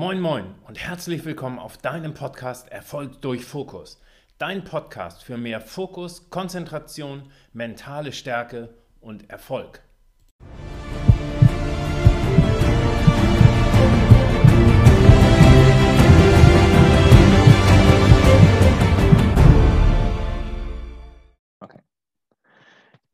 Moin Moin und herzlich willkommen auf deinem Podcast Erfolg durch Fokus. Dein Podcast für mehr Fokus, Konzentration, mentale Stärke und Erfolg.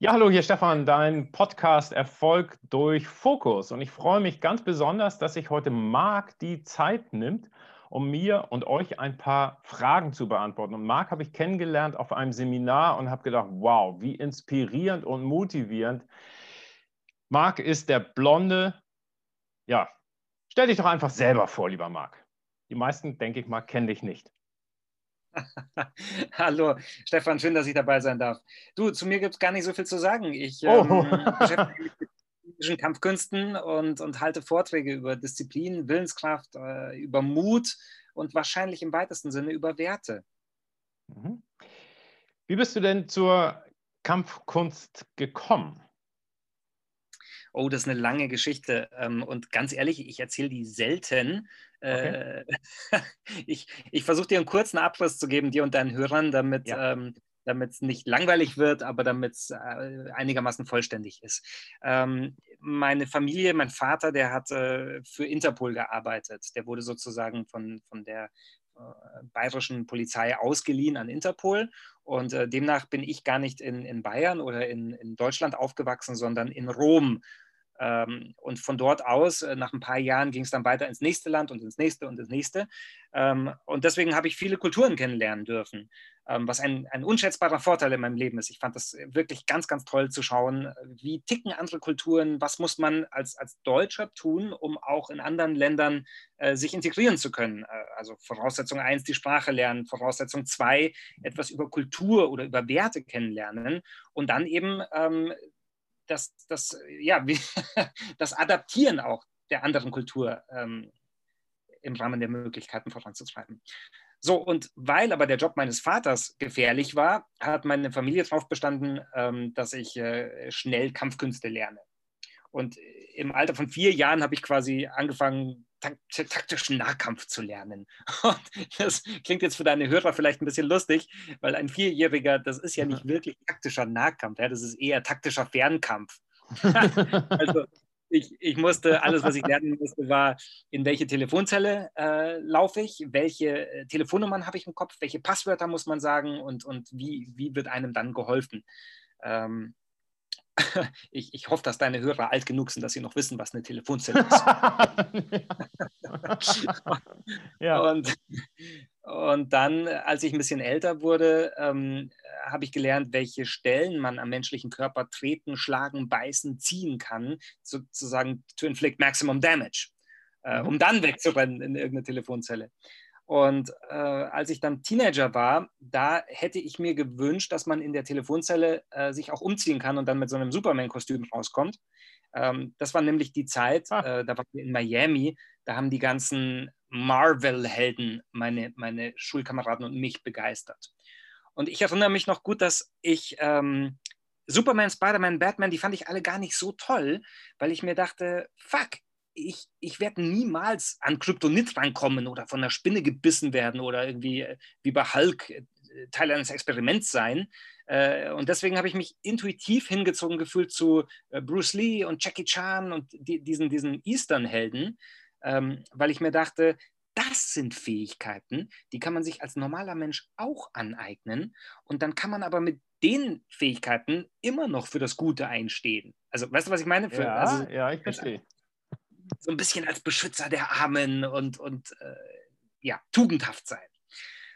Ja, hallo, hier Stefan, dein Podcast Erfolg durch Fokus. Und ich freue mich ganz besonders, dass sich heute Marc die Zeit nimmt, um mir und euch ein paar Fragen zu beantworten. Und Marc habe ich kennengelernt auf einem Seminar und habe gedacht, wow, wie inspirierend und motivierend. Marc ist der blonde, ja, stell dich doch einfach selber vor, lieber Marc. Die meisten, denke ich mal, kennen dich nicht. Hallo, Stefan, schön, dass ich dabei sein darf. Du, zu mir gibt es gar nicht so viel zu sagen. Ich oh. ähm, beschäftige mich mit politischen Kampfkünsten und, und halte Vorträge über Disziplin, Willenskraft, äh, über Mut und wahrscheinlich im weitesten Sinne über Werte. Mhm. Wie bist du denn zur Kampfkunst gekommen? Oh, das ist eine lange Geschichte. Ähm, und ganz ehrlich, ich erzähle die selten. Okay. Äh, ich ich versuche dir einen kurzen Abriss zu geben, dir und deinen Hörern, damit ja. ähm, es nicht langweilig wird, aber damit es äh, einigermaßen vollständig ist. Ähm, meine Familie, mein Vater, der hat äh, für Interpol gearbeitet. Der wurde sozusagen von, von der äh, bayerischen Polizei ausgeliehen an Interpol. Und äh, demnach bin ich gar nicht in, in Bayern oder in, in Deutschland aufgewachsen, sondern in Rom. Ähm, und von dort aus, äh, nach ein paar Jahren, ging es dann weiter ins nächste Land und ins nächste und ins nächste. Ähm, und deswegen habe ich viele Kulturen kennenlernen dürfen, ähm, was ein, ein unschätzbarer Vorteil in meinem Leben ist. Ich fand das wirklich ganz, ganz toll zu schauen, wie ticken andere Kulturen, was muss man als, als Deutscher tun, um auch in anderen Ländern äh, sich integrieren zu können. Äh, also Voraussetzung eins, die Sprache lernen, Voraussetzung zwei, etwas über Kultur oder über Werte kennenlernen und dann eben das, das, ja, das Adaptieren auch der anderen Kultur ähm, im Rahmen der Möglichkeiten voranzutreiben. So, und weil aber der Job meines Vaters gefährlich war, hat meine Familie darauf bestanden, ähm, dass ich äh, schnell Kampfkünste lerne. Und im Alter von vier Jahren habe ich quasi angefangen, taktischen Nahkampf zu lernen. Und das klingt jetzt für deine Hörer vielleicht ein bisschen lustig, weil ein Vierjähriger, das ist ja nicht wirklich taktischer Nahkampf, ja, das ist eher taktischer Fernkampf. also ich, ich, musste, alles, was ich lernen musste, war, in welche Telefonzelle äh, laufe ich, welche äh, Telefonnummern habe ich im Kopf, welche Passwörter muss man sagen und, und wie, wie wird einem dann geholfen. Ähm, ich, ich hoffe, dass deine Hörer alt genug sind, dass sie noch wissen, was eine Telefonzelle ist. ja. und, und dann, als ich ein bisschen älter wurde, ähm, habe ich gelernt, welche Stellen man am menschlichen Körper treten, schlagen, beißen, ziehen kann, sozusagen to inflict maximum damage, äh, mhm. um dann wegzurennen in irgendeine Telefonzelle. Und äh, als ich dann Teenager war, da hätte ich mir gewünscht, dass man in der Telefonzelle äh, sich auch umziehen kann und dann mit so einem Superman-Kostüm rauskommt. Ähm, das war nämlich die Zeit, ah. äh, da waren wir in Miami, da haben die ganzen Marvel-Helden meine, meine Schulkameraden und mich begeistert. Und ich erinnere mich noch gut, dass ich ähm, Superman, Spider-Man, Batman, die fand ich alle gar nicht so toll, weil ich mir dachte, fuck, ich, ich werde niemals an Kryptonit rankommen oder von einer Spinne gebissen werden oder irgendwie äh, wie bei Hulk äh, Teil eines Experiments sein. Äh, und deswegen habe ich mich intuitiv hingezogen gefühlt zu Bruce Lee und Jackie Chan und diesen, diesen Eastern-Helden, ähm, weil ich mir dachte, das sind Fähigkeiten, die kann man sich als normaler Mensch auch aneignen. Und dann kann man aber mit den Fähigkeiten immer noch für das Gute einstehen. Also, weißt du, was ich meine? Für, ja, also, ja, ich verstehe so ein bisschen als Beschützer der Armen und, und äh, ja, tugendhaft sein.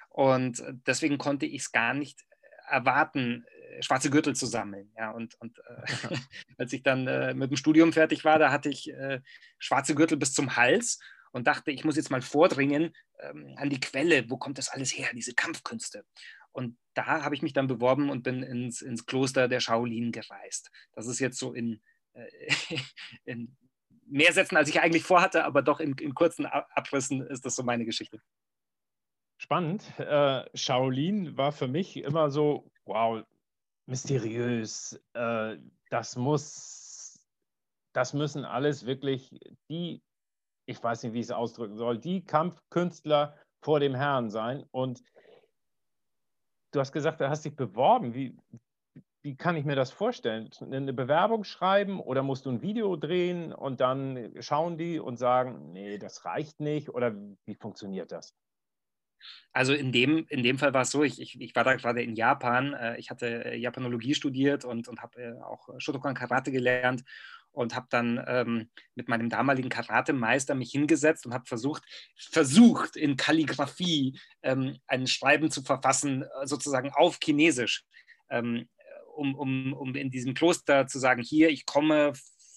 Und deswegen konnte ich es gar nicht erwarten, äh, schwarze Gürtel zu sammeln. Ja, und, und äh, als ich dann äh, mit dem Studium fertig war, da hatte ich äh, schwarze Gürtel bis zum Hals und dachte, ich muss jetzt mal vordringen ähm, an die Quelle, wo kommt das alles her, diese Kampfkünste. Und da habe ich mich dann beworben und bin ins, ins Kloster der Shaolin gereist. Das ist jetzt so in, äh, in mehr Sätzen, als ich eigentlich vorhatte, aber doch in, in kurzen Abrissen ist das so meine Geschichte. Spannend. Äh, Shaolin war für mich immer so, wow, mysteriös. Äh, das muss, das müssen alles wirklich die ich weiß nicht, wie ich es ausdrücken soll, die Kampfkünstler vor dem Herrn sein. Und du hast gesagt, du hast dich beworben. Wie, wie kann ich mir das vorstellen? Eine Bewerbung schreiben oder musst du ein Video drehen und dann schauen die und sagen, nee, das reicht nicht? Oder wie funktioniert das? Also in dem, in dem Fall war es so, ich, ich, ich war da gerade in Japan, äh, ich hatte äh, Japanologie studiert und, und habe äh, auch Shotokan Karate gelernt und habe dann ähm, mit meinem damaligen Karatemeister mich hingesetzt und habe versucht, versucht in Kalligrafie ähm, ein Schreiben zu verfassen, sozusagen auf Chinesisch, ähm, um, um, um in diesem Kloster zu sagen, hier, ich komme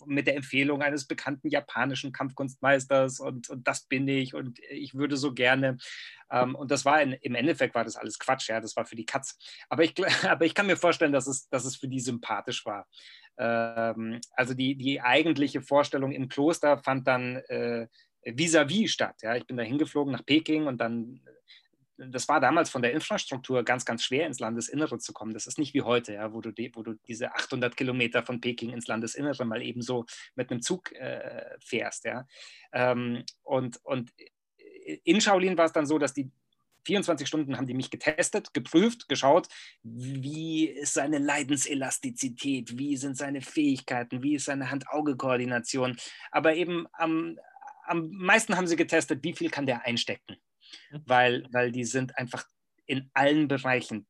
mit der Empfehlung eines bekannten japanischen Kampfkunstmeisters und, und das bin ich und ich würde so gerne. Ähm, und das war in, im Endeffekt war das alles Quatsch, ja, das war für die Katz. Aber ich, aber ich kann mir vorstellen, dass es, dass es für die sympathisch war. Ähm, also die, die eigentliche Vorstellung im Kloster fand dann äh, vis-à-vis -vis statt. Ja. Ich bin da hingeflogen nach Peking und dann das war damals von der Infrastruktur ganz, ganz schwer, ins Landesinnere zu kommen. Das ist nicht wie heute, ja, wo, du die, wo du diese 800 Kilometer von Peking ins Landesinnere mal eben so mit einem Zug äh, fährst. Ja. Ähm, und, und in Shaolin war es dann so, dass die 24 Stunden haben die mich getestet, geprüft, geschaut, wie ist seine Leidenselastizität, wie sind seine Fähigkeiten, wie ist seine Hand-Auge-Koordination. Aber eben am, am meisten haben sie getestet, wie viel kann der einstecken. Mhm. Weil, weil die sind einfach in allen Bereichen,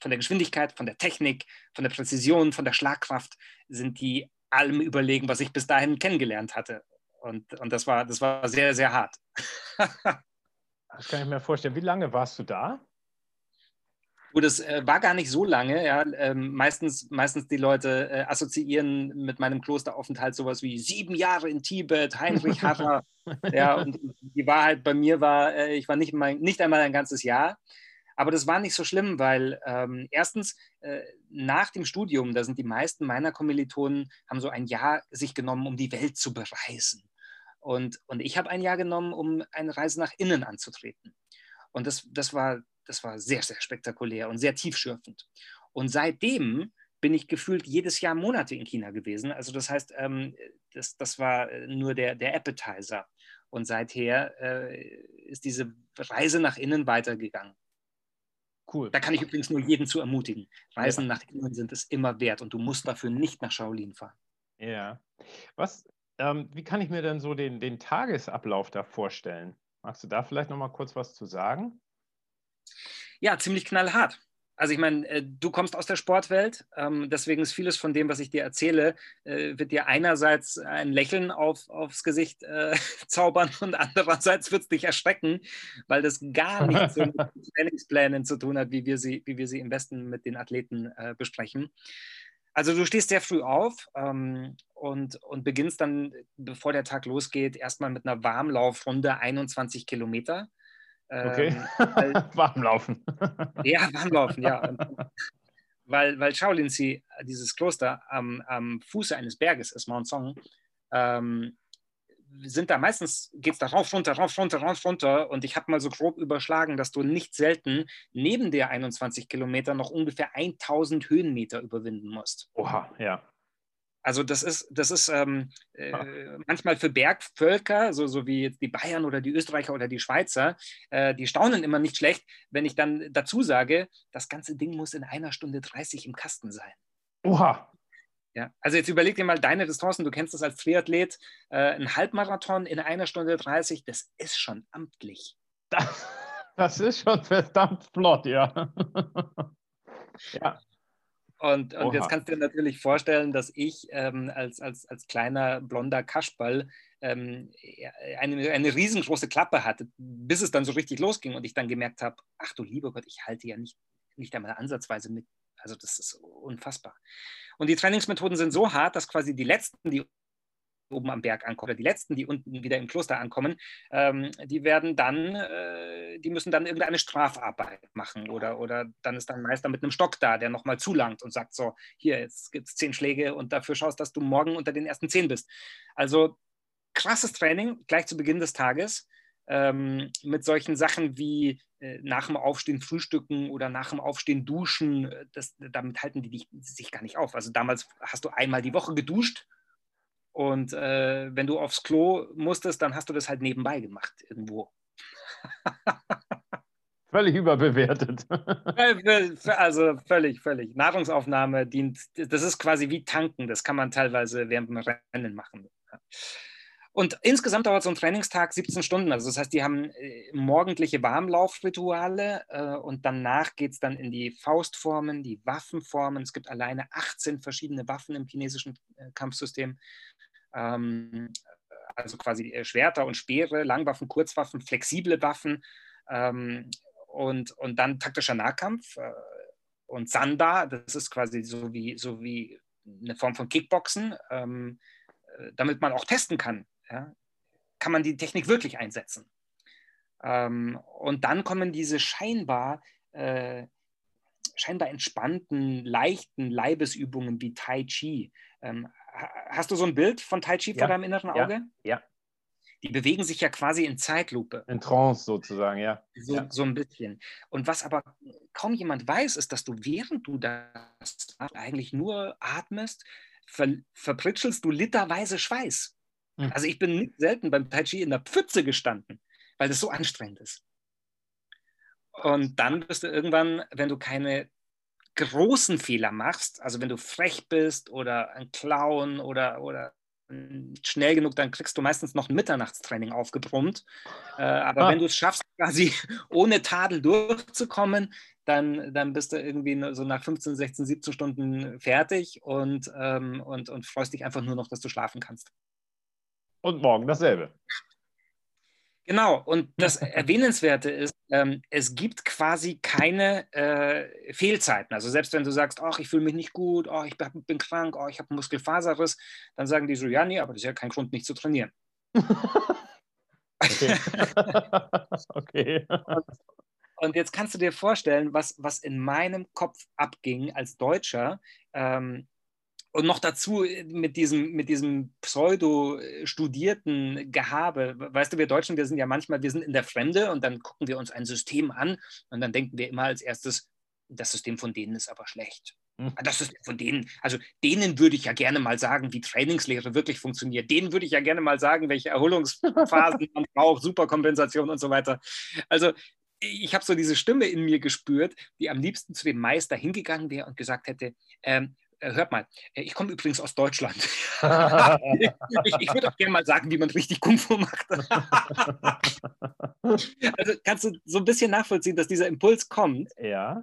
von der Geschwindigkeit, von der Technik, von der Präzision, von der Schlagkraft, sind die allem überlegen, was ich bis dahin kennengelernt hatte. Und, und das, war, das war sehr, sehr hart. Das kann ich mir vorstellen. Wie lange warst du da? Gut, es äh, war gar nicht so lange. Ja. Ähm, meistens, meistens die Leute äh, assoziieren mit meinem Klosteraufenthalt sowas wie sieben Jahre in Tibet, Heinrich Harrer. ja, und die Wahrheit bei mir war, äh, ich war nicht, mein, nicht einmal ein ganzes Jahr. Aber das war nicht so schlimm, weil ähm, erstens äh, nach dem Studium, da sind die meisten meiner Kommilitonen, haben so ein Jahr sich genommen, um die Welt zu bereisen. Und, und ich habe ein Jahr genommen, um eine Reise nach innen anzutreten. Und das, das, war, das war sehr, sehr spektakulär und sehr tiefschürfend. Und seitdem bin ich gefühlt jedes Jahr Monate in China gewesen. Also das heißt, ähm, das, das war nur der, der Appetizer. Und seither äh, ist diese Reise nach innen weitergegangen. Cool. Da kann ich übrigens nur jeden zu ermutigen. Reisen ja. nach innen sind es immer wert und du musst dafür nicht nach Shaolin fahren. Ja. Was, ähm, wie kann ich mir denn so den, den Tagesablauf da vorstellen? Magst du da vielleicht noch mal kurz was zu sagen? Ja, ziemlich knallhart. Also ich meine, äh, du kommst aus der Sportwelt, ähm, deswegen ist vieles von dem, was ich dir erzähle, äh, wird dir einerseits ein Lächeln auf, aufs Gesicht äh, zaubern und andererseits wird es dich erschrecken, weil das gar nichts so mit Trainingsplänen zu tun hat, wie wir sie, wie wir sie im Westen mit den Athleten äh, besprechen. Also du stehst sehr früh auf ähm, und, und beginnst dann, bevor der Tag losgeht, erstmal mit einer Warmlaufrunde 21 Kilometer. Okay, ähm, weil, Warmlaufen. ja, Warmlaufen, ja. Und, weil, weil Shaolin-Si, dieses Kloster am, am Fuße eines Berges ist, Mount Song, ähm, sind da meistens, geht es da rauf, runter, rauf, runter, rauf, runter. Und ich habe mal so grob überschlagen, dass du nicht selten neben der 21 Kilometer noch ungefähr 1000 Höhenmeter überwinden musst. Oha, ja. Also das ist, das ist ähm, äh, manchmal für Bergvölker, so, so wie die Bayern oder die Österreicher oder die Schweizer, äh, die staunen immer nicht schlecht, wenn ich dann dazu sage, das ganze Ding muss in einer Stunde 30 im Kasten sein. Oha, ja, also jetzt überleg dir mal deine Distanzen, du kennst das als Triathlet, äh, ein Halbmarathon in einer Stunde 30, das ist schon amtlich. Das, das ist schon verdammt flott, ja. ja. Und, und jetzt kannst du dir natürlich vorstellen, dass ich ähm, als, als, als kleiner blonder Kaschball ähm, eine, eine riesengroße Klappe hatte, bis es dann so richtig losging und ich dann gemerkt habe, ach du lieber Gott, ich halte ja nicht, nicht einmal ansatzweise mit. Also das ist unfassbar. Und die Trainingsmethoden sind so hart, dass quasi die letzten, die oben am Berg ankommen, oder die letzten, die unten wieder im Kloster ankommen, ähm, die werden dann, äh, die müssen dann irgendeine Strafarbeit machen oder, oder dann ist dann Meister mit einem Stock da, der nochmal zulangt und sagt so, hier, jetzt gibt es zehn Schläge und dafür schaust, dass du morgen unter den ersten zehn bist. Also krasses Training gleich zu Beginn des Tages ähm, mit solchen Sachen wie äh, nach dem Aufstehen frühstücken oder nach dem Aufstehen duschen, äh, das, damit halten die dich, sich gar nicht auf. Also damals hast du einmal die Woche geduscht Und äh, wenn du aufs Klo musstest, dann hast du das halt nebenbei gemacht irgendwo. Völlig überbewertet. also völlig, völlig. Nahrungsaufnahme dient, das ist quasi wie tanken, das kann man teilweise während dem Rennen machen. Und insgesamt dauert so ein Trainingstag 17 Stunden. Also das heißt, die haben äh, morgendliche Warmlaufrituale äh, und danach geht es dann in die Faustformen, die Waffenformen. Es gibt alleine 18 verschiedene Waffen im chinesischen äh, Kampfsystem. Ähm, also quasi äh, Schwerter und Speere, Langwaffen, Kurzwaffen, flexible Waffen. Ähm, und, und dann taktischer Nahkampf äh, und Sanda, das ist quasi so wie, so wie eine Form von Kickboxen, ähm, äh, damit man auch testen kann, ja? kann man die Technik wirklich einsetzen. Ähm, und dann kommen diese scheinbar, äh, scheinbar entspannten, leichten Leibesübungen wie Tai Chi. Ähm, hast du so ein Bild von Tai Chi ja, vor deinem inneren Auge? Ja, ja die bewegen sich ja quasi in Zeitlupe. In Trance sozusagen, ja. So, ja. so ein bisschen. Und was aber kaum jemand weiß, ist, dass du, während du das eigentlich nur atmest, ver verpritschelst du literweise Schweiß. Mhm. Also ich bin nicht selten beim Tai Chi in der Pfütze gestanden, weil das so anstrengend ist. Und dann bist du irgendwann, wenn du keine großen Fehler machst, also wenn du frech bist oder ein Clown oder, oder schnell genug, dann kriegst du meistens noch ein Mitternachtstraining aufgebrummt. Äh, aber ah. wenn du es schaffst, quasi ohne Tadel durchzukommen, dann, dann bist du irgendwie so nach 15, 16, 17 Stunden fertig und, ähm, und, und freust dich einfach nur noch, dass du schlafen kannst. Und morgen dasselbe. Genau, und das Erwähnenswerte ist, ähm, es gibt quasi keine äh, Fehlzeiten. Also selbst wenn du sagst, ach, ich fühle mich nicht gut, oh, ich bin krank, oh, ich habe einen Muskelfaserriss, dann sagen die so, ja, nee, aber das ist ja kein Grund, nicht zu trainieren. okay. okay. Und, und, jetzt kannst du dir vorstellen, was, was in meinem Kopf abging als Deutscher, ähm, und noch dazu äh, mit diesem, mit diesem pseudo-studierten Gehabe. Weißt du, wir Deutschen, wir sind ja manchmal, wir sind in der Fremde und dann gucken wir uns ein System an und dann denken wir immer als erstes, das System von denen ist aber schlecht. Hm. Das System von denen, also denen würde ich ja gerne mal sagen, wie Trainingslehre wirklich funktioniert. Denen würde ich ja gerne mal sagen, welche Erholungsphasen man braucht, Superkompensation und so weiter. Also ich habe so diese Stimme in mir gespürt, die am liebsten zu dem Meister hingegangen wäre und gesagt hätte, ähm, äh, hört mal, äh, ich komme übrigens aus Deutschland. ich, ich würde auch gerne mal sagen, wie man richtig Kung Fu macht. also kannst du so ein bisschen nachvollziehen, dass dieser Impuls kommt. Ja.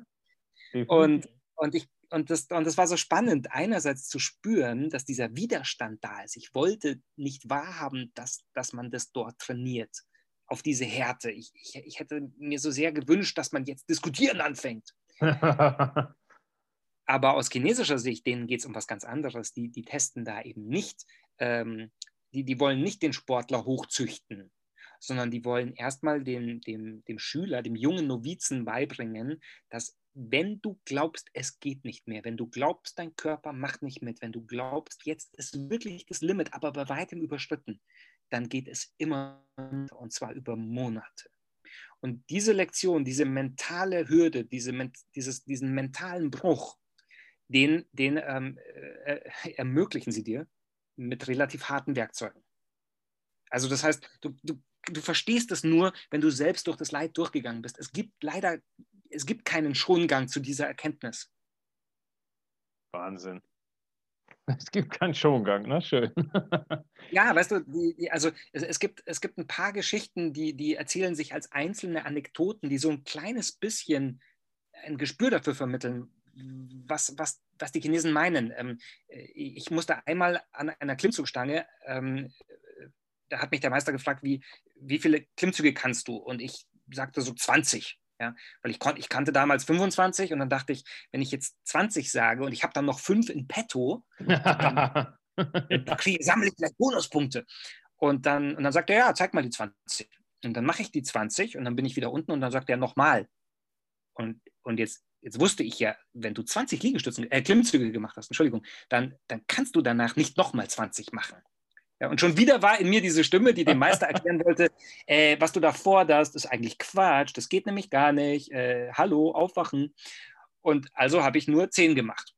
Und, und, ich, und, das, und das war so spannend, einerseits zu spüren, dass dieser Widerstand da ist. Ich wollte nicht wahrhaben, dass, dass man das dort trainiert, auf diese Härte. Ich, ich, ich hätte mir so sehr gewünscht, dass man jetzt diskutieren anfängt. Aber aus chinesischer Sicht, denen geht es um was ganz anderes. Die, die testen da eben nicht, ähm, die, die wollen nicht den Sportler hochzüchten, sondern die wollen erstmal dem, dem, dem Schüler, dem jungen Novizen beibringen, dass wenn du glaubst, es geht nicht mehr, wenn du glaubst, dein Körper macht nicht mit, wenn du glaubst, jetzt ist wirklich das Limit, aber bei weitem überschritten, dann geht es immer und zwar über Monate. Und diese Lektion, diese mentale Hürde, diese, dieses, diesen mentalen Bruch, den, den ähm, äh, äh, ermöglichen sie dir mit relativ harten Werkzeugen. Also das heißt, du, du, du verstehst es nur, wenn du selbst durch das Leid durchgegangen bist. Es gibt leider, es gibt keinen Schongang zu dieser Erkenntnis. Wahnsinn. Es gibt keinen Schongang, ne? Schön. ja, weißt du, die, die, also es, es, gibt, es gibt ein paar Geschichten, die, die erzählen sich als einzelne Anekdoten, die so ein kleines bisschen ein Gespür dafür vermitteln, was, was, was die Chinesen meinen. Ähm, ich musste einmal an einer Klimmzugstange, ähm, da hat mich der Meister gefragt, wie, wie viele Klimmzüge kannst du? Und ich sagte so 20. Ja, weil ich, kon, ich kannte damals 25 und dann dachte ich, wenn ich jetzt 20 sage und ich habe dann noch fünf in petto, dann, dann kriege, sammle ich vielleicht Bonuspunkte. Und dann, und dann sagt er, ja, zeig mal die 20. Und dann mache ich die 20 und dann bin ich wieder unten und dann sagt er nochmal. Und, und jetzt jetzt wusste ich ja, wenn du 20 Liegestützen, äh, Klimmzüge gemacht hast, Entschuldigung, dann, dann kannst du danach nicht nochmal 20 machen. Ja, und schon wieder war in mir diese Stimme, die dem Meister erklären wollte, äh, was du da forderst, ist eigentlich Quatsch, das geht nämlich gar nicht, äh, hallo, aufwachen. Und also habe ich nur 10 gemacht.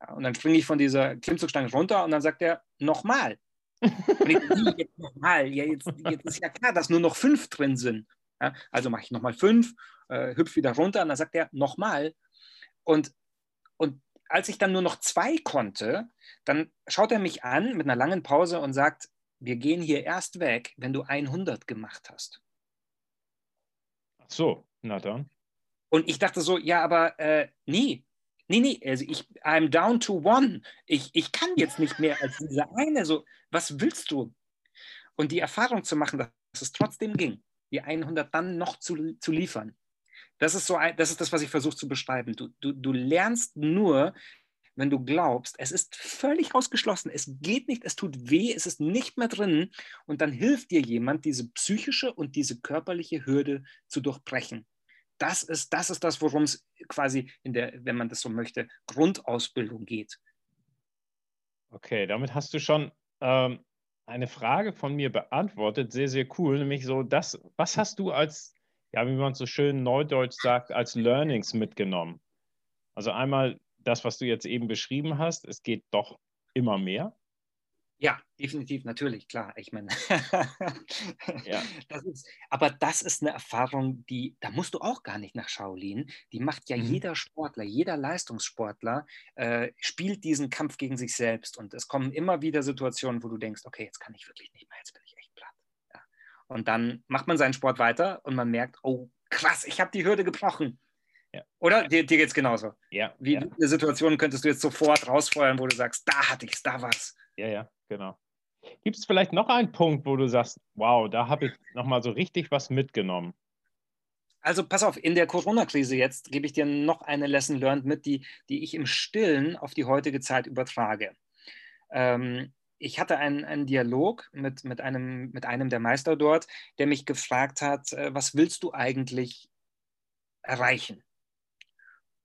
Ja, und dann springe ich von dieser Klimmzugstange runter und dann sagt er, nochmal. jetzt, jetzt nochmal, ja, jetzt, jetzt ist ja klar, dass nur noch fünf drin sind. Ja, also mache ich nochmal fünf, äh, hüpf wieder runter und dann sagt er nochmal. Und, und als ich dann nur noch zwei konnte, dann schaut er mich an mit einer langen Pause und sagt, wir gehen hier erst weg, wenn du 100 gemacht hast. Ach so, na dann. Und ich dachte so, ja, aber äh, nee, nee, nee, also ich, I'm down to one. Ich, ich kann jetzt nicht mehr als diese eine. So, was willst du? Und die Erfahrung zu machen, dass es trotzdem ging, die 100 dann noch zu, zu liefern. Das ist so, das ist das, was ich versuche zu beschreiben. Du, du, du lernst nur, wenn du glaubst, es ist völlig ausgeschlossen, es geht nicht, es tut weh, es ist nicht mehr drin und dann hilft dir jemand, diese psychische und diese körperliche Hürde zu durchbrechen. Das ist das, ist das worum es quasi in der, wenn man das so möchte, Grundausbildung geht. Okay, damit hast du schon ähm, eine Frage von mir beantwortet. Sehr, sehr cool. Nämlich so, das, was hast du als, ja, wie man so schön neudeutsch sagt, als Learnings mitgenommen? Also einmal das, was du jetzt eben beschrieben hast, es geht doch immer mehr. Ja, definitiv, natürlich, klar. Ich meine, ja. das ist, aber das ist eine Erfahrung, die, da musst du auch gar nicht nach Shaolin. Die macht ja mhm. jeder Sportler, jeder Leistungssportler äh, spielt diesen Kampf gegen sich selbst. Und es kommen immer wieder Situationen, wo du denkst, okay, jetzt kann ich wirklich nicht mehr, jetzt bin ich echt platt. Ja. Und dann macht man seinen Sport weiter und man merkt, oh krass, ich habe die Hürde gebrochen. Ja. Oder? Dir, dir geht es genauso. Ja. Wie ja. viele Situationen könntest du jetzt sofort rausfeuern, wo du sagst, da hatte ich es, da war es. Ja, ja, genau. Gibt es vielleicht noch einen Punkt, wo du sagst, wow, da habe ich nochmal so richtig was mitgenommen? Also pass auf, in der Corona-Krise jetzt gebe ich dir noch eine Lesson learned mit, die, die ich im Stillen auf die heutige Zeit übertrage. Ähm, ich hatte einen, einen Dialog mit, mit, einem, mit einem der Meister dort, der mich gefragt hat, äh, was willst du eigentlich erreichen?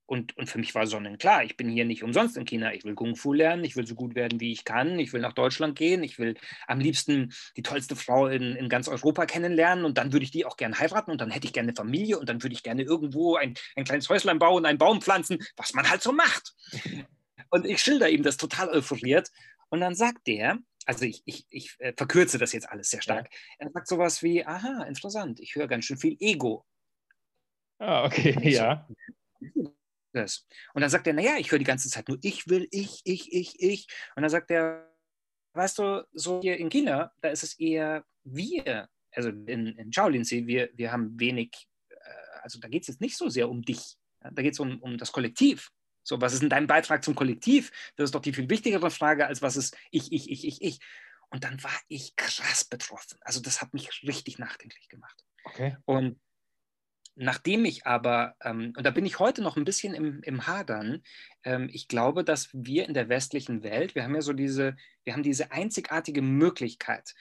Und, und für mich war sonnenklar, ich bin hier nicht umsonst in China. Ich will Kung Fu lernen, ich will so gut werden, wie ich kann. Ich will nach Deutschland gehen, ich will am liebsten die tollste Frau in, in ganz Europa kennenlernen und dann würde ich die auch gerne heiraten und dann hätte ich gerne eine Familie und dann würde ich gerne irgendwo ein, ein kleines Häuslein bauen, einen Baum pflanzen, was man halt so macht. Und ich schilder ihm das total euphoriert und dann sagt der, also ich, ich, ich äh, verkürze das jetzt alles sehr stark, ja. er sagt sowas wie, aha, interessant, ich höre ganz schön viel Ego. Ah, okay, ja das. Und dann sagt er, naja, ich höre die ganze Zeit nur ich will, ich, ich, ich, ich. Und dann sagt er, weißt du, so hier in China, da ist es eher wir. Also in, in Shaolin-See, wir, wir haben wenig, äh, also da geht es jetzt nicht so sehr um dich. Da geht es um, um das Kollektiv. So, was ist denn dein Beitrag zum Kollektiv? Das ist doch die viel wichtigere Frage, als was ist ich, ich, ich, ich, ich. Und dann war ich krass betroffen. Also das hat mich richtig nachdenklich gemacht. Okay. Und Nachdem ich aber, ähm, und da bin ich heute noch ein bisschen im, im Hadern, ähm, ich glaube, dass wir in der westlichen Welt, wir haben ja so diese, wir haben diese einzigartige Möglichkeit,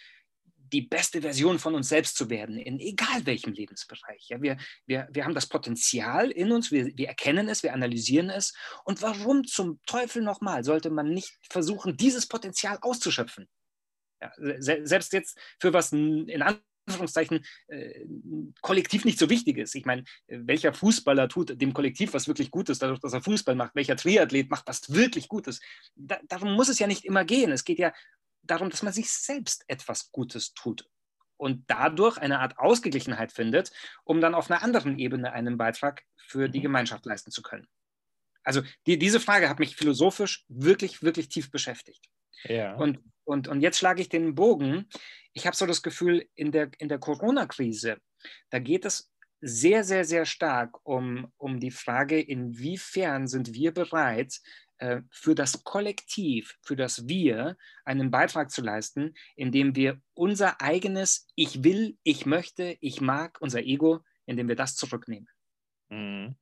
die beste Version von uns selbst zu werden, in egal welchem Lebensbereich. Ja, wir, wir, wir haben das Potenzial in uns, wir, wir erkennen es, wir analysieren es. Und warum zum Teufel nochmal sollte man nicht versuchen, dieses Potenzial auszuschöpfen? Ja, selbst jetzt für was in Anführungszeichen äh, kollektiv nicht so wichtig ist. Ich meine, welcher Fußballer tut dem Kollektiv was wirklich Gutes, dadurch, dass er Fußball macht? Welcher Triathlet macht was wirklich Gutes? Da, darum muss es ja nicht immer gehen. Es geht ja darum, dass man sich selbst etwas Gutes tut und dadurch eine Art Ausgeglichenheit findet, um dann auf einer anderen Ebene einen Beitrag für die mhm. Gemeinschaft leisten zu können. Also die, diese Frage hat mich philosophisch wirklich, wirklich tief beschäftigt. Ja. Und, und, und jetzt schlage ich den Bogen ich habe so das Gefühl, in der, in der Corona-Krise, da geht es sehr, sehr, sehr stark um, um die Frage, inwiefern sind wir bereit, äh, für das Kollektiv, für das Wir einen Beitrag zu leisten, indem wir unser eigenes Ich will, ich möchte, ich mag, unser Ego, indem wir das zurücknehmen. Mhm.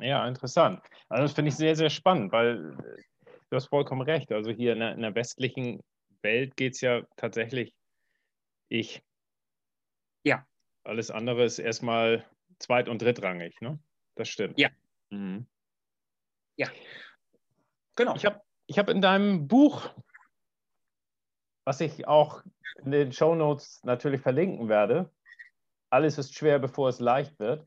Ja, interessant. Also das finde ich sehr, sehr spannend, weil äh, du hast vollkommen recht. Also hier in der, in der westlichen Welt geht es ja tatsächlich ich. Ja. Alles andere ist erstmal zweit- und drittrangig, ne? Das stimmt. Ja. Mhm. Ja. Genau. Ich habe ich hab in deinem Buch, was ich auch in den Show Notes natürlich verlinken werde, alles ist schwer, bevor es leicht wird,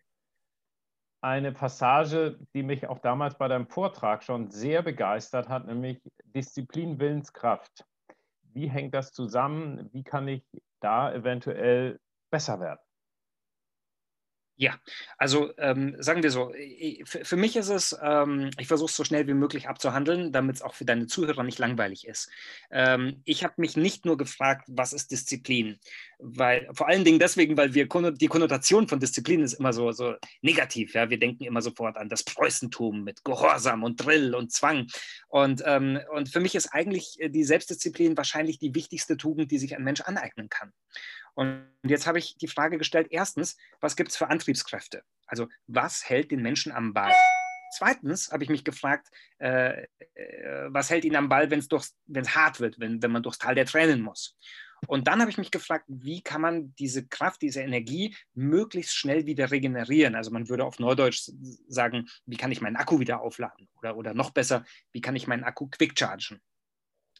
eine Passage, die mich auch damals bei deinem Vortrag schon sehr begeistert hat, nämlich Disziplin, Willenskraft wie hängt das zusammen? Wie kann ich da eventuell besser werden? Ja, also ähm, sagen wir so, für, mich ist es, ähm, ich versuche es so schnell wie möglich abzuhandeln, damit es auch für deine Zuhörer nicht langweilig ist. Ähm, ich habe mich nicht nur gefragt, was ist Disziplin, weil vor allen Dingen deswegen, weil wir die Konnotation von Disziplin ist immer so, so negativ. Ja? Wir denken immer sofort an das Preußentum mit Gehorsam und Drill und Zwang. Und, ähm, und für mich ist eigentlich die Selbstdisziplin wahrscheinlich die wichtigste Tugend, die sich ein Mensch aneignen kann. Und jetzt habe ich die Frage gestellt, erstens, was gibt es für Antriebskräfte? Also was hält den Menschen am Ball? Zweitens habe ich mich gefragt, äh, äh, was hält ihn am Ball, wenn es hart wird, wenn, wenn man durchs Tal der Tränen muss? Und dann habe ich mich gefragt, wie kann man diese Kraft, diese Energie möglichst schnell wieder regenerieren? Also man würde auf Neudeutsch sagen, wie kann ich meinen Akku wieder aufladen? Oder, oder noch besser, wie kann ich meinen Akku quick chargen?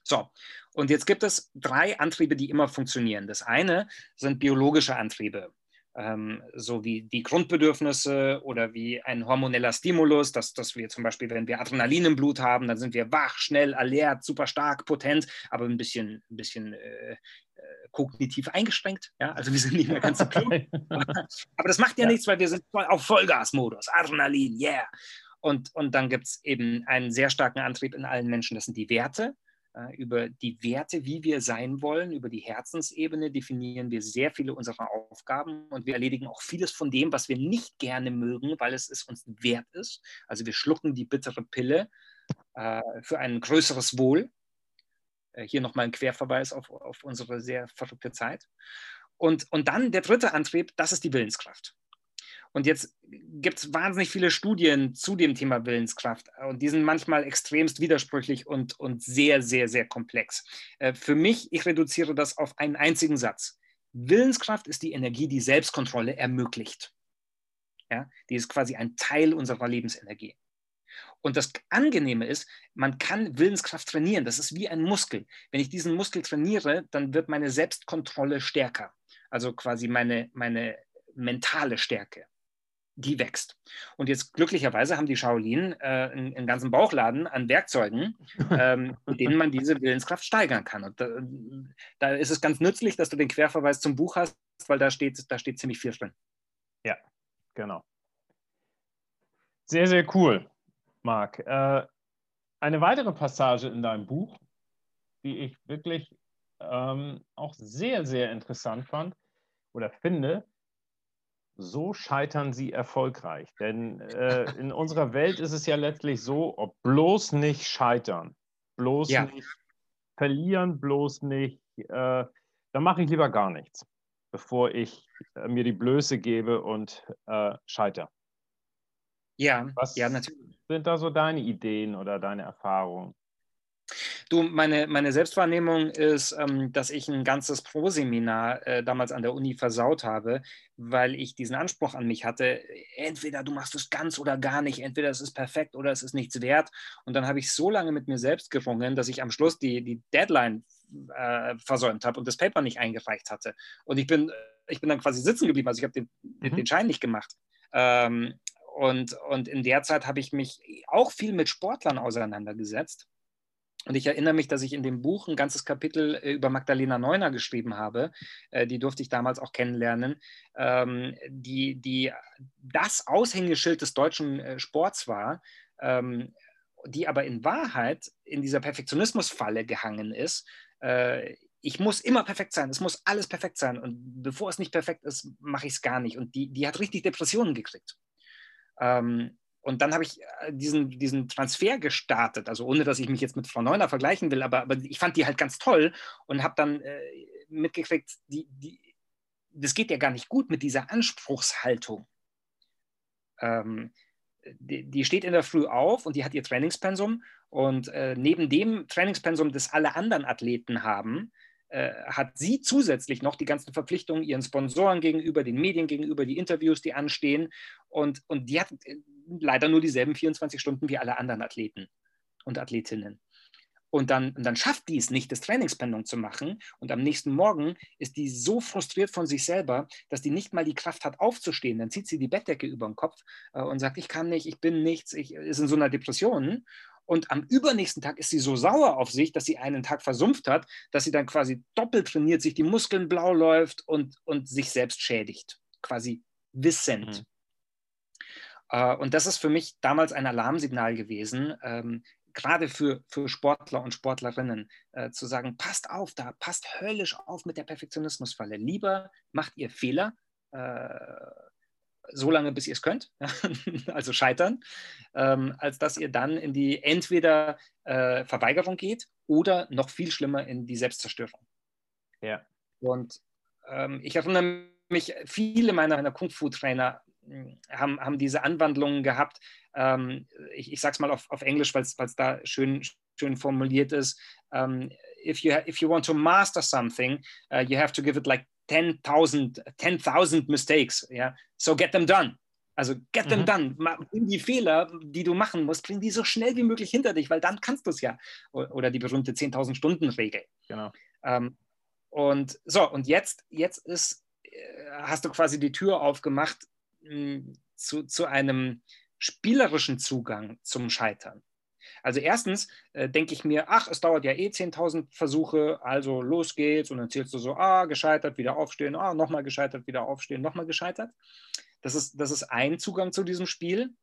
So, und jetzt gibt es drei Antriebe, die immer funktionieren. Das eine sind biologische Antriebe, ähm, so wie die Grundbedürfnisse oder wie ein hormoneller Stimulus, dass, dass wir zum Beispiel, wenn wir Adrenalin im Blut haben, dann sind wir wach, schnell, alert, super stark, potent, aber ein bisschen, ein bisschen äh, äh kognitiv eingeschränkt. Ja? Also wir sind nicht mehr ganz so klug. aber das macht ja, ja, nichts, weil wir sind auf Vollgasmodus, Adrenalin, yeah. Und, und dann gibt es eben einen sehr starken Antrieb in allen Menschen, das sind die Werte. Äh, über die Werte, wie wir sein wollen, über die Herzensebene definieren wir sehr viele unserer Aufgaben und wir erledigen auch vieles von dem, was wir nicht gerne mögen, weil es, es uns wert ist. Also wir schlucken die bittere Pille äh, für ein größeres Wohl. Äh, hier nochmal ein Querverweis auf, auf unsere sehr verrückte Zeit. Und, und dann der dritte Antrieb, das ist die Willenskraft. Und jetzt gibt es wahnsinnig viele Studien zu dem Thema Willenskraft und die sind manchmal extremst widersprüchlich und, und sehr, sehr, sehr komplex. Äh, für mich, ich reduziere das auf einen einzigen Satz. Willenskraft ist die Energie, die Selbstkontrolle ermöglicht. Ja, die ist quasi ein Teil unserer Lebensenergie. Und das Angenehme ist, man kann Willenskraft trainieren. Das ist wie ein Muskel. Wenn ich diesen Muskel trainiere, dann wird meine Selbstkontrolle stärker. Also quasi meine, meine mentale Stärke die wächst. Und jetzt glücklicherweise haben die Shaolin äh, einen, einen, ganzen Bauchladen an Werkzeugen, ähm, mit denen man diese Willenskraft steigern kann. Und da, da, ist es ganz nützlich, dass du den Querverweis zum Buch hast, weil da steht, da steht ziemlich viel drin. Ja, genau. Sehr, sehr cool, Marc. Äh, eine weitere Passage in deinem Buch, die ich wirklich ähm, auch sehr, sehr interessant fand oder finde, so scheitern sie erfolgreich. Denn äh, in unserer Welt ist es ja letztlich so, ob bloß nicht scheitern, bloß ja. nicht verlieren, bloß nicht, äh, dann mache ich lieber gar nichts, bevor ich äh, mir die Blöße gebe und äh, scheitere. Ja, Was ja, natürlich. sind da so deine Ideen oder deine Erfahrungen? Du, meine, meine Selbstwahrnehmung ist, ähm, dass ich ein ganzes Pro-Seminar äh, damals an der Uni versaut habe, weil ich diesen Anspruch an mich hatte, entweder du machst es ganz oder gar nicht, entweder es ist perfekt oder es ist nichts wert. Und dann habe ich so lange mit mir selbst gerungen, dass ich am Schluss die, die Deadline äh, versäumt habe und das Paper nicht eingereicht hatte. Und ich bin, ich bin dann quasi sitzen geblieben, also ich habe den, mhm. den Schein nicht gemacht. Ähm, und, und in der Zeit habe ich mich auch viel mit Sportlern auseinandergesetzt und ich erinnere mich, dass ich in dem Buch ein ganzes Kapitel äh, über Magdalena Neuner geschrieben habe. Äh, die durfte ich damals auch kennenlernen, ähm, die, die das Aushängeschild des deutschen äh, Sports war, ähm, die aber in Wahrheit in dieser Perfektionismusfalle gehangen ist. Ich muss immer perfekt sein, es muss alles perfekt sein. Und bevor es nicht perfekt ist, mache ich es gar nicht. Und die, die hat richtig Depressionen gekriegt. Ähm, und dann habe ich äh, diesen, diesen Transfer gestartet, also ohne dass ich mich jetzt mit Frau Neuner vergleichen will, aber, aber ich fand die halt ganz toll und habe dann äh, mitgekriegt, die, die, das geht ja gar nicht gut mit dieser Anspruchshaltung. Ähm, die, die, steht in der Früh auf und die hat ihr Trainingspensum und äh, neben dem Trainingspensum, das alle anderen Athleten haben, äh, hat sie zusätzlich noch die ganzen Verpflichtungen ihren Sponsoren gegenüber, den Medien gegenüber, die Interviews, die anstehen. Und, und die hat äh, leider nur dieselben 24 Stunden wie alle anderen Athleten und Athletinnen. Und dann, und dann schafft die es nicht, das Trainingspendum zu machen. Und am nächsten Morgen ist die so frustriert von sich selber, dass die nicht mal die Kraft hat, aufzustehen. Dann zieht sie die Bettdecke über den Kopf äh, und sagt, ich kann nicht, ich bin nichts, ich ist in so einer Depression. Und am übernächsten Tag ist sie so sauer auf sich, dass sie einen Tag versumpft hat, dass sie dann quasi doppelt trainiert, sich die Muskeln blau läuft und, und sich selbst schädigt. Quasi wissend. Mhm. Äh, und das ist für mich damals ein Alarmsignal gewesen, ähm, gerade für, für Sportler und Sportlerinnen, äh, zu sagen, passt auf da, passt höllisch auf mit der Perfektionismusfalle. Lieber macht ihr Fehler, äh, so lange, bis ihr es könnt, also scheitern, ähm, als dass ihr dann in die entweder äh, Verweigerung geht oder noch viel schlimmer in die Selbstzerstörung. Ja. Und ähm, ich erinnere mich, viele meiner, meiner Kung-Fu-Trainer haben, haben diese Anwandlungen gehabt. Ähm, ich ich sage es mal auf, auf Englisch, weil es da schön, schön formuliert ist. Um, ähm, if, you, if you want to master something, uh, you have to give it like 10.000 10, mistakes. Yeah? So get them done. Also get them mhm. done. Bring die Fehler, die du machen musst, bring die so schnell wie möglich hinter dich, weil dann kannst du es ja. Oder die berühmte 10.000 Stunden Regel. Genau. Ähm, und so, und jetzt, jetzt ist, äh, hast du quasi die Tür aufgemacht zu, zu einem spielerischen Zugang zum Scheitern. Also erstens äh, denke ich mir, ach, es dauert ja eh 10.000 Versuche, also los geht's und dann zählst du so, ah, gescheitert, wieder aufstehen, ah, nochmal gescheitert, wieder aufstehen, nochmal gescheitert. Das ist, das ist ein Zugang zu diesem Spiel.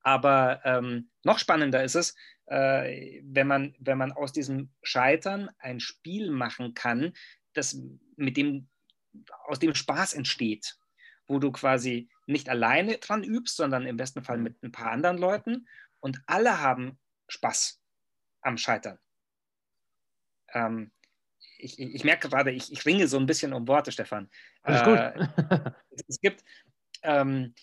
Aber ähm, noch spannender ist es, äh, wenn, man, wenn man aus diesem Scheitern ein Spiel machen kann, das mit dem, aus dem Spaß entsteht, wo du quasi nicht alleine dran übst, sondern im besten Fall mit ein paar anderen Leuten und alle haben Spaß am Scheitern. Ähm, ich, ich, merke gerade, ich, ich, ringe so ein bisschen um Worte, Stefan. Alles gut. Äh, es gibt ähm,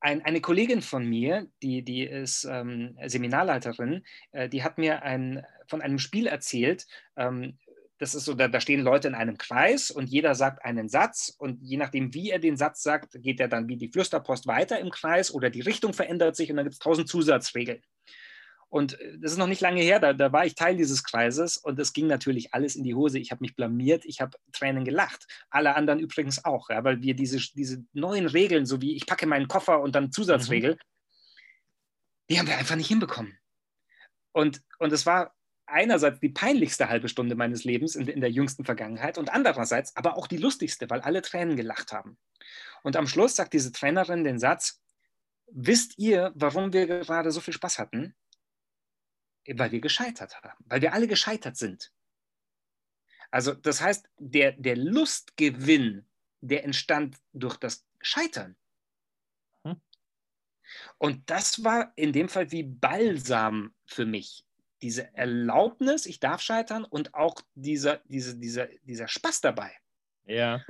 ein, eine Kollegin von mir, die, die ist ähm, Seminarleiterin, äh, die hat mir ein, von einem Spiel erzählt, ähm, das ist so, da, da, stehen Leute in einem Kreis und jeder sagt einen Satz und je nachdem, wie er den Satz sagt, geht er dann wie die Flüsterpost weiter im Kreis oder die Richtung verändert sich und dann gibt es tausend Zusatzregeln. Und äh, das ist noch nicht lange her, da, da war ich Teil dieses Kreises und es ging natürlich alles in die Hose. Ich habe mich blamiert, ich habe Tränen gelacht. Alle anderen übrigens auch, ja, weil wir diese, diese neuen Regeln, so wie ich packe meinen Koffer und dann Zusatzregel, mhm. die haben wir einfach nicht hinbekommen. Und, und es war einerseits die peinlichste halbe Stunde meines Lebens in, in, der jüngsten Vergangenheit und andererseits aber auch die lustigste, weil alle Tränen gelacht haben. Und am Schluss sagt diese Trainerin den Satz, wisst ihr, warum wir gerade so viel Spaß hatten? Weil wir gescheitert haben, weil wir alle gescheitert sind. Also das heißt, der, der Lustgewinn, der entstand durch das Scheitern. Hm. Und das war in dem Fall wie Balsam für mich diese Erlaubnis, ich darf scheitern und auch dieser, diese, dieser, dieser Spaß dabei. Ja.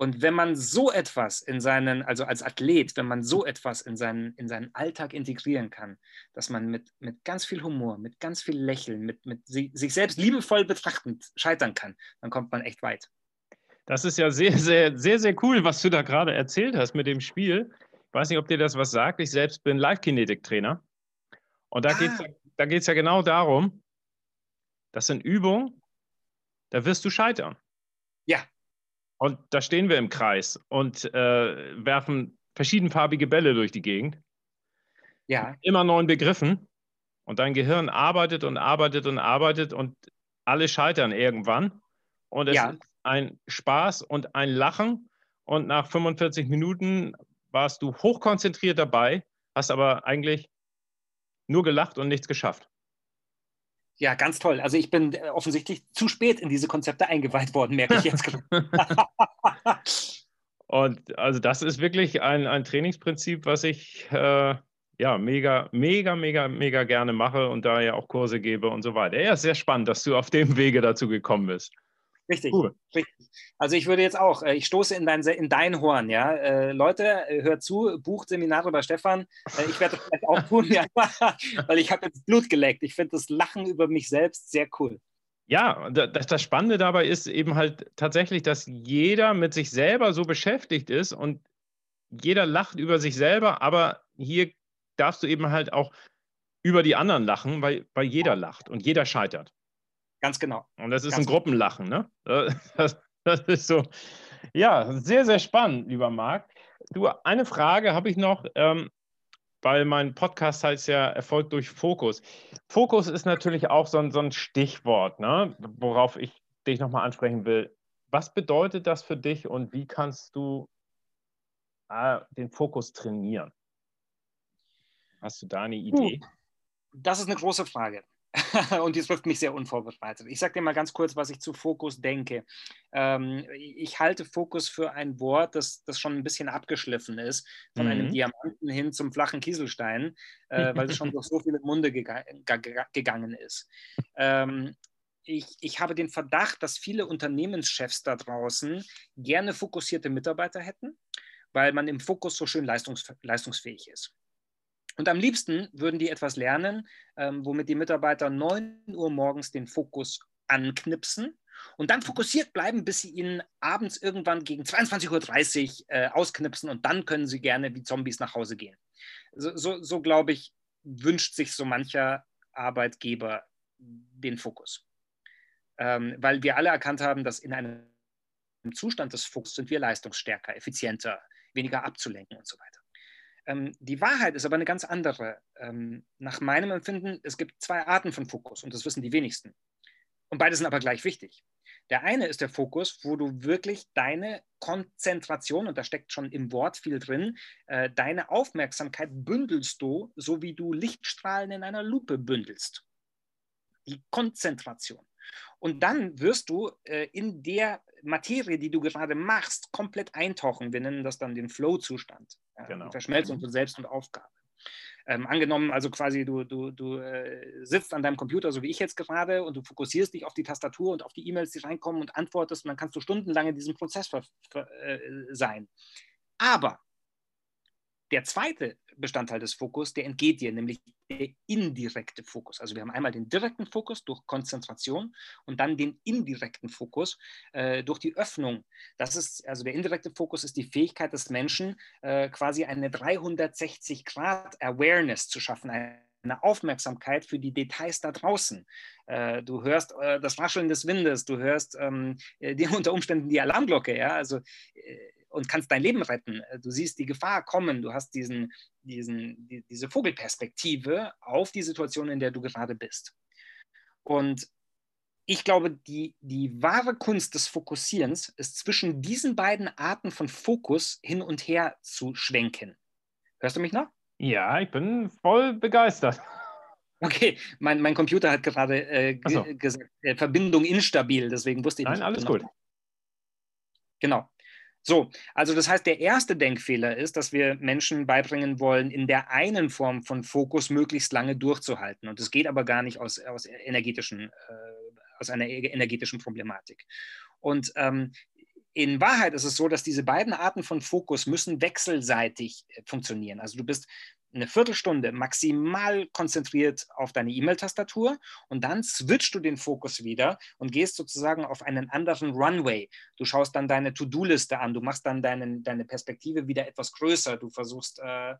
Und wenn man so etwas in seinen, also als Athlet, wenn man so etwas in seinen, in seinen Alltag integrieren kann, dass man mit, mit ganz viel Humor, mit ganz viel Lächeln, mit, mit sich selbst liebevoll betrachtend scheitern kann, dann kommt man echt weit. Das ist ja sehr, sehr, sehr, sehr cool, was du da gerade erzählt hast mit dem Spiel. Ich weiß nicht, ob dir das was sagt. Ich selbst bin Live-Kinetik-Trainer. Und da ah. geht es da geht es ja genau darum, das sind Übungen, da wirst du scheitern. Ja. Und da stehen wir im Kreis und äh, werfen verschiedenfarbige Bälle durch die Gegend. Ja. Immer neuen Begriffen. Und dein Gehirn arbeitet und arbeitet und arbeitet und alle scheitern irgendwann. Und es ja. ist ein Spaß und ein Lachen. Und nach 45 Minuten warst du hochkonzentriert dabei, hast aber eigentlich nur gelacht und nichts geschafft. Ja, ganz toll. Also ich bin äh, offensichtlich zu spät in diese Konzepte eingeweiht worden, merke ich jetzt und also das ist wirklich ein, ein Trainingsprinzip, was ich äh, ja mega, mega, mega, mega gerne mache und da ja auch Kurse gebe und so weiter. Ja, sehr spannend, dass du auf dem Wege dazu gekommen bist. Richtig, cool. richtig. Also ich würde jetzt auch, äh, ich stoße in dein, in dein Horn, ja. Äh, Leute, äh, hört zu, bucht Seminare bei Stefan. Äh, ich werde das vielleicht auch tun, ja, weil ich habe jetzt Blut geleckt. Ich finde das Lachen über mich selbst sehr cool. Ja, das, das Spannende dabei ist eben halt tatsächlich, dass jeder mit sich selber so beschäftigt ist und jeder lacht über sich selber, aber hier darfst du eben halt auch über die anderen lachen, weil, weil jeder lacht und jeder scheitert. Ganz genau. Und das ist Ganz ein Gruppenlachen, ne? Das, das, ist so. Ja, sehr, sehr spannend, lieber Marc. Du, eine Frage habe ich noch. Ähm, weil mein Podcast heißt ja Erfolg durch Fokus. Fokus ist natürlich auch so ein, so ein Stichwort, ne? worauf ich dich nochmal ansprechen will. Was bedeutet das für dich und wie kannst du äh, den Fokus trainieren? Hast du da eine Idee? Das ist eine große Frage. und die trifft mich sehr unvorbereitet. Ich sage dir mal ganz kurz, was ich zu Fokus denke. Ähm, ich halte Fokus für ein Wort, das, das schon ein bisschen abgeschliffen ist, von mhm. einem Diamanten hin zum flachen Kieselstein, äh, weil es schon durch so viele Munde gega gegangen ist. Ähm, ich, ich habe den Verdacht, dass viele Unternehmenschefs da draußen gerne fokussierte Mitarbeiter hätten, weil man im Fokus so schön leistungs leistungsfähig ist. Und am liebsten würden die etwas lernen, ähm, womit die Mitarbeiter 9 Uhr morgens den Fokus anknipsen und dann fokussiert bleiben, bis sie ihn abends irgendwann gegen 22.30 Uhr äh, ausknipsen und dann können sie gerne wie Zombies nach Hause gehen. So, so, so glaube ich, wünscht sich so mancher Arbeitgeber den Fokus. Ähm, weil wir alle erkannt haben, dass in einem Zustand des Fokus sind wir leistungsstärker, effizienter, weniger abzulenken und so weiter. Ähm, die Wahrheit ist aber eine ganz andere. Ähm, nach meinem Empfinden, es gibt zwei Arten von Fokus und das wissen die wenigsten. Und beide sind aber gleich wichtig. Der eine ist der Fokus, wo du wirklich deine Konzentration, und da steckt schon im Wort viel drin, äh, deine Aufmerksamkeit bündelst du, so wie du Lichtstrahlen in einer Lupe bündelst. Die Konzentration. Und dann wirst du äh, in der Materie, die du gerade machst, komplett eintauchen. Wir nennen das dann den Flow-Zustand. Genau. Die Verschmelzung von Selbst und Aufgabe. Ähm, angenommen, also quasi du, du, du äh, sitzt an deinem Computer, so wie ich jetzt gerade, und du fokussierst dich auf die Tastatur und auf die E-Mails, die reinkommen und antwortest, und dann kannst du stundenlang in diesem Prozess äh, sein. Aber der zweite Bestandteil des Fokus, der entgeht dir, nämlich der indirekte Fokus. Also wir haben einmal den direkten Fokus durch Konzentration und dann den indirekten Fokus äh, durch die Öffnung. Das ist, also der indirekte Fokus ist die Fähigkeit des Menschen, äh, quasi eine 360 Grad Awareness zu schaffen, eine Aufmerksamkeit für die Details da draußen. Äh, du hörst äh, das Rascheln des Windes, du hörst ähm, die, unter Umständen die Alarmglocke, ja, also äh, und kannst dein Leben retten. Äh, du siehst die Gefahr kommen, du hast diesen, diesen, die, diese Vogelperspektive auf die Situation, in der du gerade bist. Und ich glaube, die, die wahre Kunst des Fokussierens ist zwischen diesen beiden Arten von Fokus hin und her zu schwenken. Hörst du mich noch? Ja, ich bin voll begeistert. Okay, mein, mein Computer hat gerade äh, so. gesagt, äh, Verbindung instabil, deswegen wusste ich Nein, nicht. Nein, alles gut. Genau. So, also das heißt, der erste Denkfehler ist, dass wir Menschen beibringen wollen, in der einen Form von Fokus möglichst lange durchzuhalten. Und das geht aber gar nicht aus, aus, energetischen, äh, aus einer e-, energetischen Problematik. Und ähm, in Wahrheit ist es so, dass diese beiden Arten von Fokus müssen wechselseitig äh, funktionieren. Also du bist eine Viertelstunde maximal konzentriert auf deine E-Mail-Tastatur und dann switchst du den Fokus wieder und gehst sozusagen auf einen anderen Runway. Du schaust dann deine To-Do-Liste an, du machst dann deinen, deine Perspektive wieder etwas größer, du versuchst äh, äh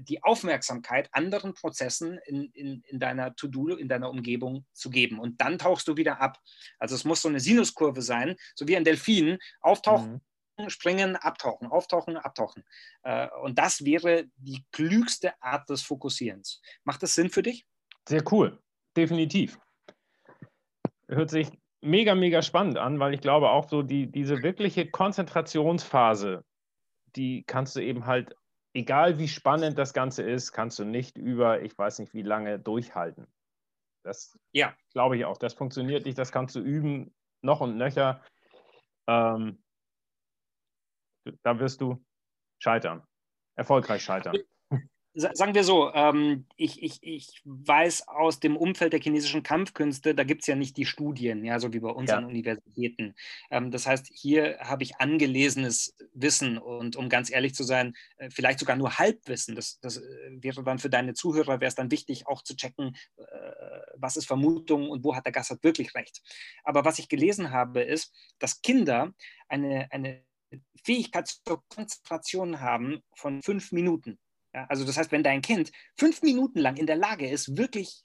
die Aufmerksamkeit anderen Prozessen in, in, in deiner To-Do, in deiner Umgebung zu geben und dann tauchst du wieder ab. Also es muss so eine Sinuskurve sein, so wie ein Delfin, auftauchen. Mhm springen, abtauchen, auftauchen, abtauchen. Äh, und das wäre die klügste Art des Fokussierens. Macht das Sinn für dich? Sehr cool, definitiv. Hört sich mega, mega spannend an, weil ich glaube auch so die, diese wirkliche Konzentrationsphase, die kannst du eben halt, egal wie spannend das Ganze ist, kannst du nicht über, ich weiß nicht wie lange, durchhalten. Das ja. glaube ich auch. Das funktioniert nicht, das kannst du üben, noch und nöcher. Ähm, da wirst du scheitern, erfolgreich scheitern sagen wir so, ähm, ich, ich, ich weiß aus dem Umfeld der chinesischen Kampfkünste, da gibt es ja nicht die Studien, ja, so wie bei uns ja. an Universitäten. Ähm, das heißt, hier habe ich angelesenes Wissen und um ganz ehrlich zu sein, äh, vielleicht sogar nur Halbwissen. Das, das äh, wäre dann für deine Zuhörer, wäre es dann wichtig, auch zu checken, äh, was ist Vermutung und wo hat der Gassert wirklich recht. Aber was ich gelesen habe, ist, dass Kinder eine, eine Fähigkeit zur Konzentration haben von fünf Minuten. Ja, also das heißt, wenn dein Kind fünf Minuten lang in der Lage ist, wirklich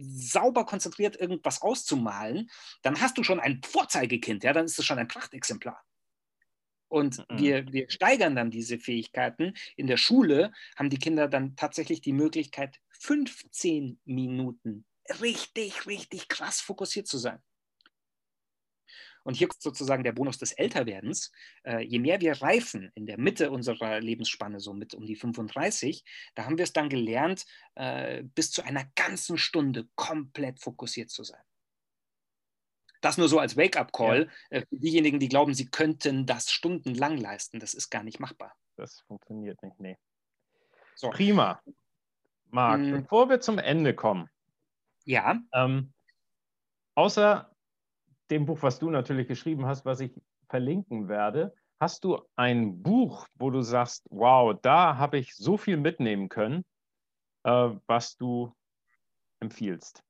sauber konzentriert irgendwas auszumalen, dann hast du schon ein Vorzeigekind, ja, dann ist es schon ein Prachtexemplar. Und mhm. wir, wir steigern dann diese Fähigkeiten. In der Schule haben die Kinder dann tatsächlich die Möglichkeit, 15 Minuten richtig, richtig krass fokussiert zu sein. Und hier kommt sozusagen der Bonus des Älterwerdens. Äh, je mehr wir reifen in der Mitte unserer Lebensspanne, so mit um die 35, da haben wir es dann gelernt, äh, bis zu einer ganzen Stunde komplett fokussiert zu sein. Das nur so als Wake-up-Call ja. äh, für diejenigen, die glauben, sie könnten das stundenlang leisten. Das ist gar nicht machbar. Das funktioniert nicht, nee. So. Prima. Marc, hm. bevor wir zum Ende kommen. Ja. Ähm, außer dem Buch, was du natürlich geschrieben hast, was ich verlinken werde, hast du ein Buch, wo du sagst, wow, da habe ich so viel mitnehmen können, äh, was du empfiehlst?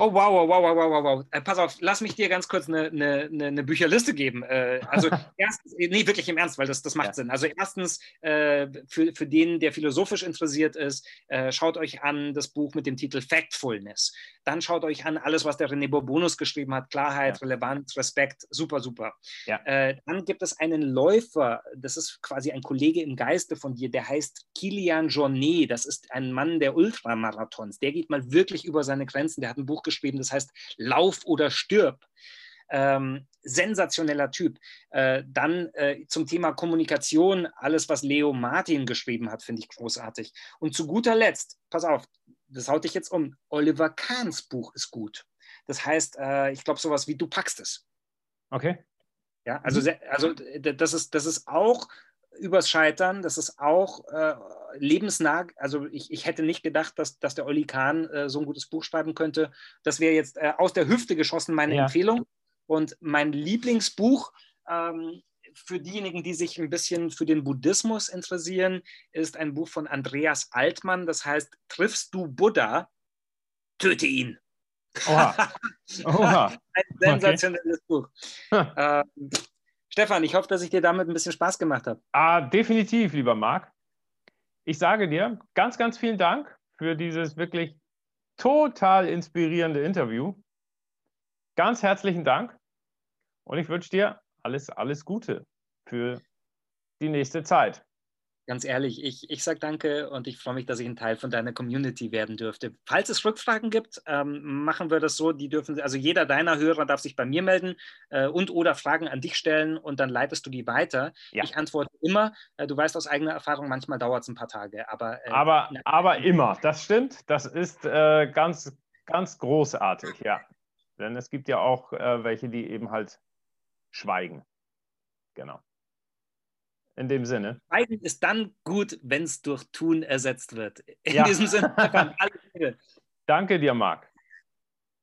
Oh, wow, wow, wow, wow, wow, wow. Äh, pass auf, lass mich dir ganz kurz eine, eine, eine Bücherliste geben. Äh, also erstens, nee, wirklich im Ernst, weil das, das macht ja. Sinn. Also erstens, äh, für, für den, der philosophisch interessiert ist, äh, schaut euch an das Buch mit dem Titel Factfulness. Dann schaut euch an alles, was der René Bourbonus geschrieben hat. Klarheit, ja. Relevanz, Respekt, super, super. Ja. Äh, dann gibt es einen Läufer, das ist quasi ein Kollege im Geiste von dir, der heißt Kilian Jornet. Das ist ein Mann der Ultramarathons. Der geht mal wirklich über seine Grenzen. Der hat ein Buch Buch geschrieben, das heißt Lauf oder stirb. Ähm, sensationeller Typ. Äh, dann äh, zum Thema Kommunikation, alles, was Leo Martin geschrieben hat, finde ich großartig. Und zu guter Letzt, pass auf, das haut dich jetzt um, Oliver Kahns Buch ist gut. Das heißt, äh, ich glaube, sowas wie Du packst es. Okay. Ja, also, mhm. also das, ist, das ist auch übers Scheitern, das ist auch äh, lebensnah. Also ich, ich hätte nicht gedacht, dass, dass der Olli Kahn äh, so ein gutes Buch schreiben könnte. Das wäre jetzt äh, aus der Hüfte geschossen meine ja. Empfehlung. Und mein Lieblingsbuch ähm, für diejenigen, die sich ein bisschen für den Buddhismus interessieren, ist ein Buch von Andreas Altmann. Das heißt, triffst du Buddha, töte ihn. Oha. Oha. ein sensationelles okay. Buch. ähm, Stefan, ich hoffe, dass ich dir damit ein bisschen Spaß gemacht habe. Ah, definitiv, lieber Marc. Ich sage dir ganz, ganz vielen Dank für dieses wirklich total inspirierende Interview. Ganz herzlichen Dank und ich wünsche dir alles, alles Gute für die nächste Zeit ganz ehrlich, ich, ich sage danke und ich freue mich, dass ich ein Teil von deiner Community werden dürfte. Falls es Rückfragen gibt, ähm, machen wir das so, die dürfen, also jeder deiner Hörer darf sich bei mir melden äh, und oder Fragen an dich stellen und dann leitest du die weiter. Ja. Ich antworte immer. Äh, du weißt aus eigener Erfahrung, manchmal dauert es ein paar Tage, aber... Äh, aber, aber immer, das stimmt. Das ist äh, ganz, ganz großartig, ja. Denn es gibt ja auch äh, welche, die eben halt schweigen. Genau. In dem Sinne. Schweigen ist dann gut, wenn es durch Tun ersetzt wird. In ja. diesem Sinne, Danke dir, Marc.